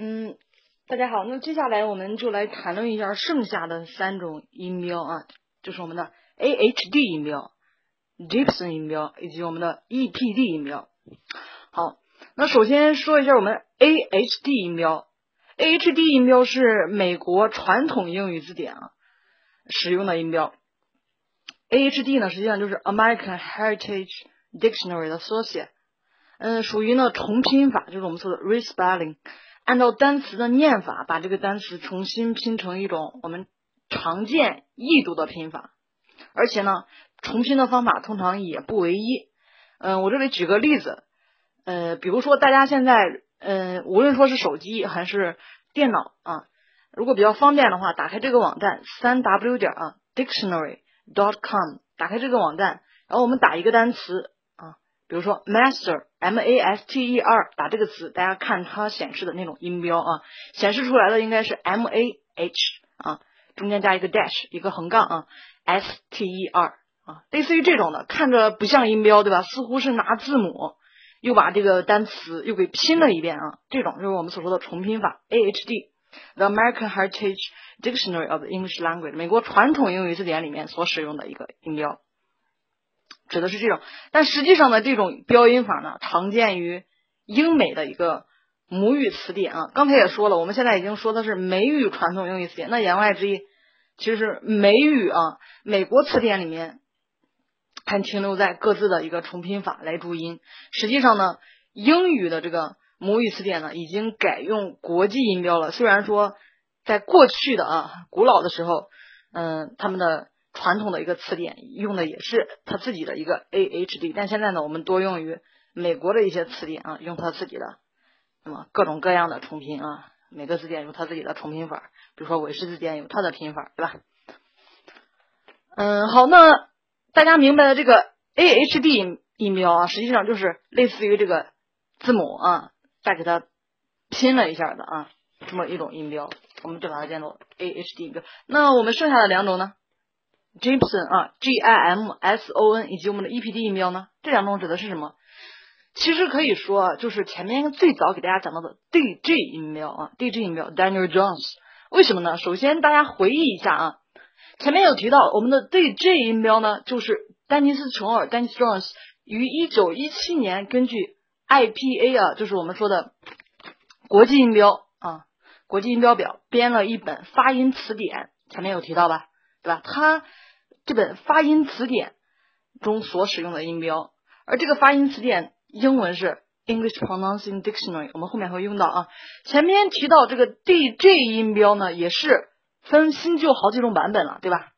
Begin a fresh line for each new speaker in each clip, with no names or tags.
嗯，大家好，那接下来我们就来谈论一下剩下的三种音标啊，就是我们的 A H D 音标、Gibson 音标以及我们的 E P D 音标。好，那首先说一下我们 A H D 音标，A H D 音标是美国传统英语字典啊使用的音标。A H D 呢，实际上就是 American Heritage Dictionary 的缩写，嗯，属于呢重拼法，就是我们说的 respelling，按照单词的念法，把这个单词重新拼成一种我们常见易读的拼法，而且呢，重拼的方法通常也不唯一。嗯，我这里举个例子，呃，比如说大家现在，嗯，无论说是手机还是电脑啊，如果比较方便的话，打开这个网站三 w 点啊 dictionary。dot com，打开这个网站，然后我们打一个单词，比如说 master，m a s t e r，打这个词，大家看它显示的那种音标啊，显示出来的应该是 m a h 啊，中间加一个 dash，一个横杠啊，s t e r 啊，类似于这种的，看着不像音标对吧？似乎是拿字母又把这个单词又给拼了一遍啊，这种就是我们所说的重拼法 a h d。The American Heritage Dictionary of English Language，美国传统英语字典里面所使用的一个音标，指的是这种。但实际上呢，这种标音法呢，常见于英美的一个母语词典啊。刚才也说了，我们现在已经说的是美语传统英语词典。那言外之意，其实美语啊，美国词典里面还停留在各自的一个重拼法来注音。实际上呢，英语的这个。母语词典呢，已经改用国际音标了。虽然说在过去的啊古老的时候，嗯，他们的传统的一个词典用的也是他自己的一个 A H D，但现在呢，我们多用于美国的一些词典啊，用他自己的那么各种各样的重拼啊，每个字典有他自己的重拼法，比如说韦氏字典有它的拼法，对吧？嗯，好，那大家明白了这个 A H D 音标啊，实际上就是类似于这个字母啊。再给它拼了一下的啊，这么一种音标，我们就把它叫做 A H D 音标。那我们剩下的两种呢，Gibson 啊，G I M S O N 以及我们的 E P D 音标呢，这两种指的是什么？其实可以说啊就是前面最早给大家讲到的 D J 音标啊，D J 音标 Daniel Jones。为什么呢？首先大家回忆一下啊，前面有提到我们的 D J 音标呢，就是丹尼斯琼尔 Dennis Jones 于一九一七年根据 IPA 啊，就是我们说的国际音标啊，国际音标表编了一本发音词典，前面有提到吧，对吧？它这本发音词典中所使用的音标，而这个发音词典英文是 English Pronouncing Dictionary，我们后面会用到啊。前面提到这个 DJ 音标呢，也是分新旧好几种版本了，对吧？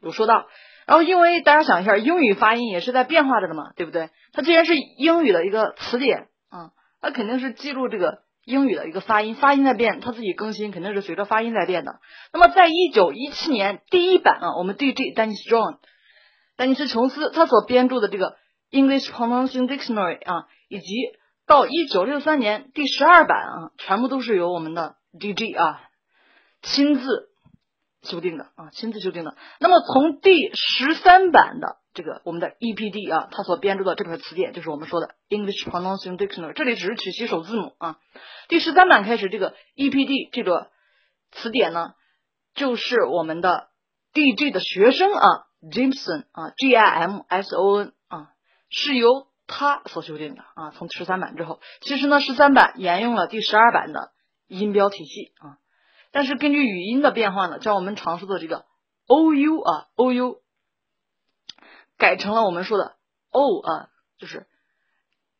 有说到。然后，因为大家想一下，英语发音也是在变化着的嘛，对不对？它既然是英语的一个词典啊，它肯定是记录这个英语的一个发音，发音在变，它自己更新肯定是随着发音在变的。那么，在一九一七年第一版啊，我们 DJ 丹尼斯 John 丹尼斯琼斯他所编著的这个 English Pronouncing Dictionary 啊，以及到一九六三年第十二版啊，全部都是由我们的 DJ 啊亲自。修订的啊，亲自修订的。那么从第十三版的这个我们的 EPD 啊，它所编著的这本词典就是我们说的 English Pronunciation Dictionary。这里只是取其首字母啊。第十三版开始，这个 EPD 这个词典呢，就是我们的 DJ 的学生啊，Jimson 啊，G I M S O N 啊，是由他所修订的啊。从十三版之后，其实呢，十三版沿用了第十二版的音标体系啊。但是根据语音的变化呢，将我们常说的这个 o u 啊 o u 改成了我们说的 o 啊，就是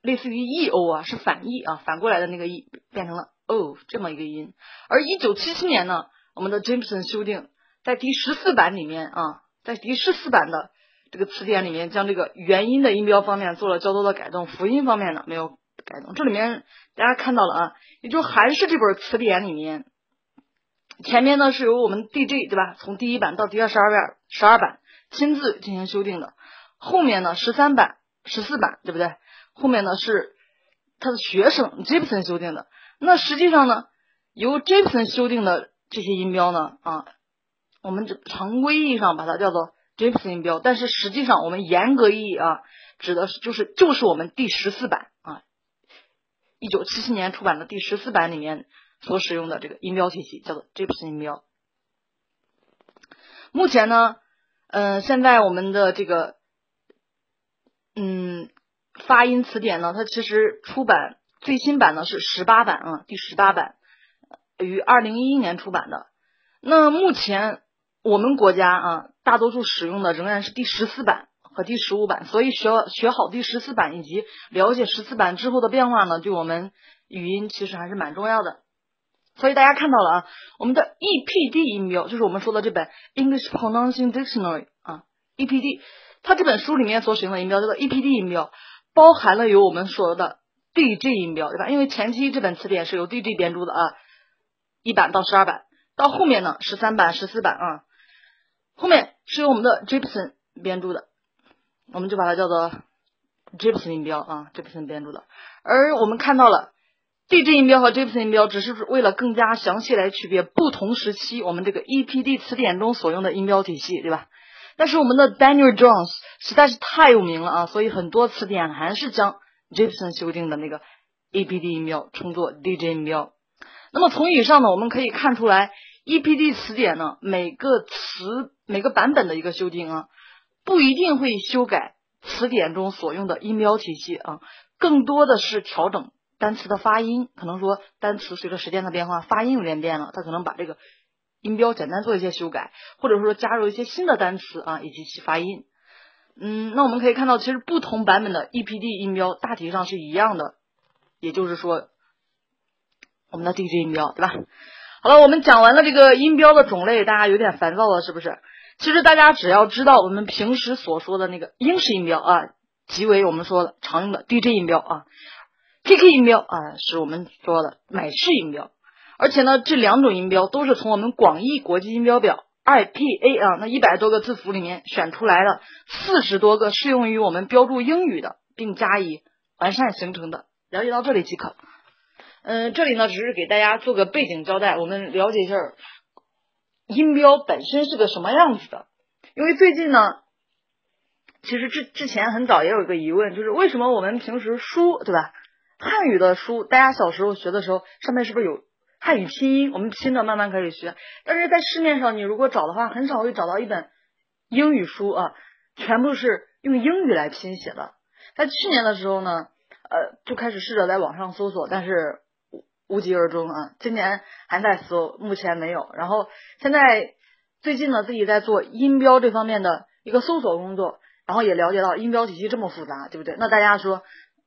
类似于 e o 啊，是反义啊，反过来的那个 e 变成了 o 这么一个音。而一九七七年呢，我们的 Jameson 修订在第十四版里面啊，在第十四版的这个词典里面，将这个元音的音标方面做了较多的改动，辅音方面呢没有改动。这里面大家看到了啊，也就还是这本词典里面。前面呢是由我们 DJ 对吧？从第一版到第二十二版，十二版亲自进行修订的。后面呢十三版、十四版对不对？后面呢是他的学生 Gibson 修订的。那实际上呢，由 Gibson 修订的这些音标呢啊，我们常规意义上把它叫做 Gibson 音标，但是实际上我们严格意义啊，指的是就是就是我们第十四版啊，一九七七年出版的第十四版里面。所使用的这个音标体系，叫做 Gibson 音标。目前呢，嗯，现在我们的这个，嗯，发音词典呢，它其实出版最新版呢是十八版啊，第十八版，于二零一一年出版的。那目前我们国家啊，大多数使用的仍然是第十四版和第十五版，所以学学好第十四版以及了解十四版之后的变化呢，对我们语音其实还是蛮重要的。所以大家看到了啊，我们的 EPD 音标就是我们说的这本 English Pronunciation Dictionary 啊，EPD，它这本书里面所使用的音标叫做 EPD 音标，包含了有我们说的 DJ 音标，对吧？因为前期这本词典是由 DJ 编著的啊，一版到十二版，到后面呢十三版、十四版啊，后面是由我们的 Gibson 编著的，我们就把它叫做 Gibson 音标啊，Gibson 编著的，而我们看到了。DJ 音标和 Gibson 音标只是为了更加详细来区别不同时期我们这个 EPD 词典中所用的音标体系，对吧？但是我们的 Daniel Jones 实在是太有名了啊，所以很多词典还是将 Gibson 修订的那个 EPD 音标称作 DJ 音标。那么从以上呢，我们可以看出来，EPD 词典呢每个词每个版本的一个修订啊，不一定会修改词典中所用的音标体系啊，更多的是调整。单词的发音可能说单词随着时间的变化，发音有点变了，它可能把这个音标简单做一些修改，或者说加入一些新的单词啊，以及其发音。嗯，那我们可以看到，其实不同版本的 EPD 音标大体上是一样的，也就是说我们的 DJ 音标，对吧？好了，我们讲完了这个音标的种类，大家有点烦躁了，是不是？其实大家只要知道我们平时所说的那个英式音标啊，即为我们说的常用的 DJ 音标啊。KK 音标啊，是我们说的美式音标，而且呢，这两种音标都是从我们广义国际音标表 IPA 啊那一百多个字符里面选出来的四十多个适用于我们标注英语的，并加以完善形成的。了解到这里即可。嗯，这里呢只是给大家做个背景交代，我们了解一下音标本身是个什么样子的。因为最近呢，其实之之前很早也有一个疑问，就是为什么我们平时书对吧？汉语的书，大家小时候学的时候，上面是不是有汉语拼音？我们拼的慢慢开始学，但是在市面上，你如果找的话，很少会找到一本英语书啊，全部是用英语来拼写的。在去年的时候呢，呃，就开始试着在网上搜索，但是无疾而终啊。今年还在搜，目前没有。然后现在最近呢，自己在做音标这方面的一个搜索工作，然后也了解到音标体系这么复杂，对不对？那大家说。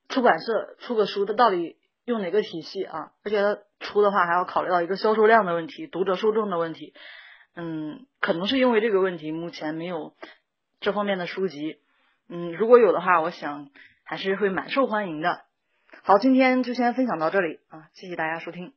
出版社出个书，它到底用哪个体系啊？而且它出的话还要考虑到一个销售量的问题、读者受众的问题。嗯，可能是因为这个问题，目前没有这方面的书籍。嗯，如果有的话，我想还是会蛮受欢迎的。好，今天就先分享到这里啊，谢谢大家收听。